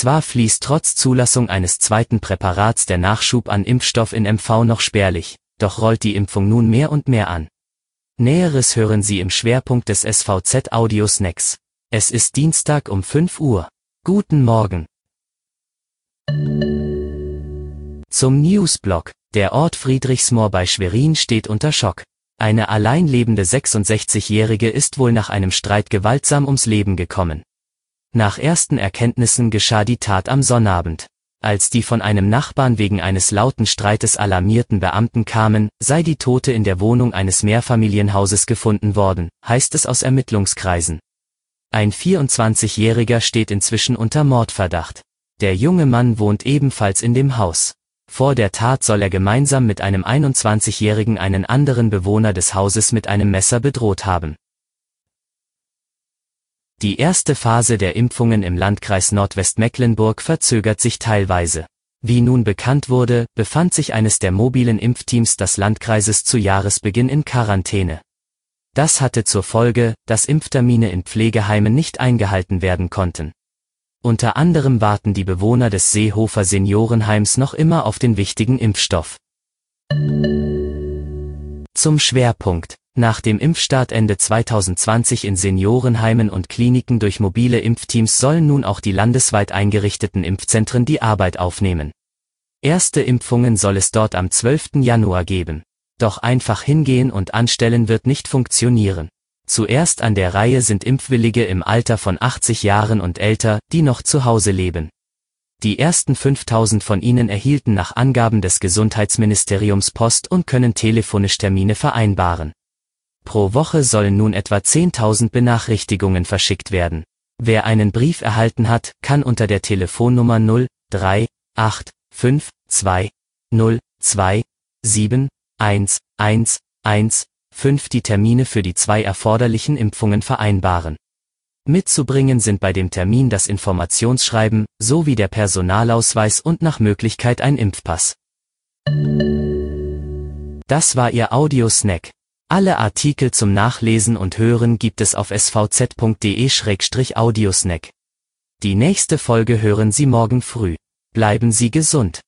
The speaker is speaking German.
Zwar fließt trotz Zulassung eines zweiten Präparats der Nachschub an Impfstoff in MV noch spärlich, doch rollt die Impfung nun mehr und mehr an. Näheres hören Sie im Schwerpunkt des SVZ Audio Snacks. Es ist Dienstag um 5 Uhr. Guten Morgen. Zum Newsblog. Der Ort Friedrichsmoor bei Schwerin steht unter Schock. Eine allein lebende 66-Jährige ist wohl nach einem Streit gewaltsam ums Leben gekommen. Nach ersten Erkenntnissen geschah die Tat am Sonnabend. Als die von einem Nachbarn wegen eines lauten Streites alarmierten Beamten kamen, sei die Tote in der Wohnung eines Mehrfamilienhauses gefunden worden, heißt es aus Ermittlungskreisen. Ein 24-Jähriger steht inzwischen unter Mordverdacht. Der junge Mann wohnt ebenfalls in dem Haus. Vor der Tat soll er gemeinsam mit einem 21-Jährigen einen anderen Bewohner des Hauses mit einem Messer bedroht haben. Die erste Phase der Impfungen im Landkreis Nordwestmecklenburg verzögert sich teilweise. Wie nun bekannt wurde, befand sich eines der mobilen Impfteams des Landkreises zu Jahresbeginn in Quarantäne. Das hatte zur Folge, dass Impftermine in Pflegeheimen nicht eingehalten werden konnten. Unter anderem warten die Bewohner des Seehofer Seniorenheims noch immer auf den wichtigen Impfstoff. Zum Schwerpunkt. Nach dem Impfstart Ende 2020 in Seniorenheimen und Kliniken durch mobile Impfteams sollen nun auch die landesweit eingerichteten Impfzentren die Arbeit aufnehmen. Erste Impfungen soll es dort am 12. Januar geben. Doch einfach hingehen und anstellen wird nicht funktionieren. Zuerst an der Reihe sind Impfwillige im Alter von 80 Jahren und älter, die noch zu Hause leben. Die ersten 5000 von ihnen erhielten nach Angaben des Gesundheitsministeriums Post und können telefonisch Termine vereinbaren. Pro Woche sollen nun etwa 10.000 Benachrichtigungen verschickt werden. Wer einen Brief erhalten hat, kann unter der Telefonnummer 0 3 8 5 2 0 2 7 1 1 1 5 die Termine für die zwei erforderlichen Impfungen vereinbaren. Mitzubringen sind bei dem Termin das Informationsschreiben sowie der Personalausweis und nach Möglichkeit ein Impfpass. Das war Ihr Audiosnack. Alle Artikel zum Nachlesen und Hören gibt es auf svz.de-audiosnack. Die nächste Folge hören Sie morgen früh. Bleiben Sie gesund.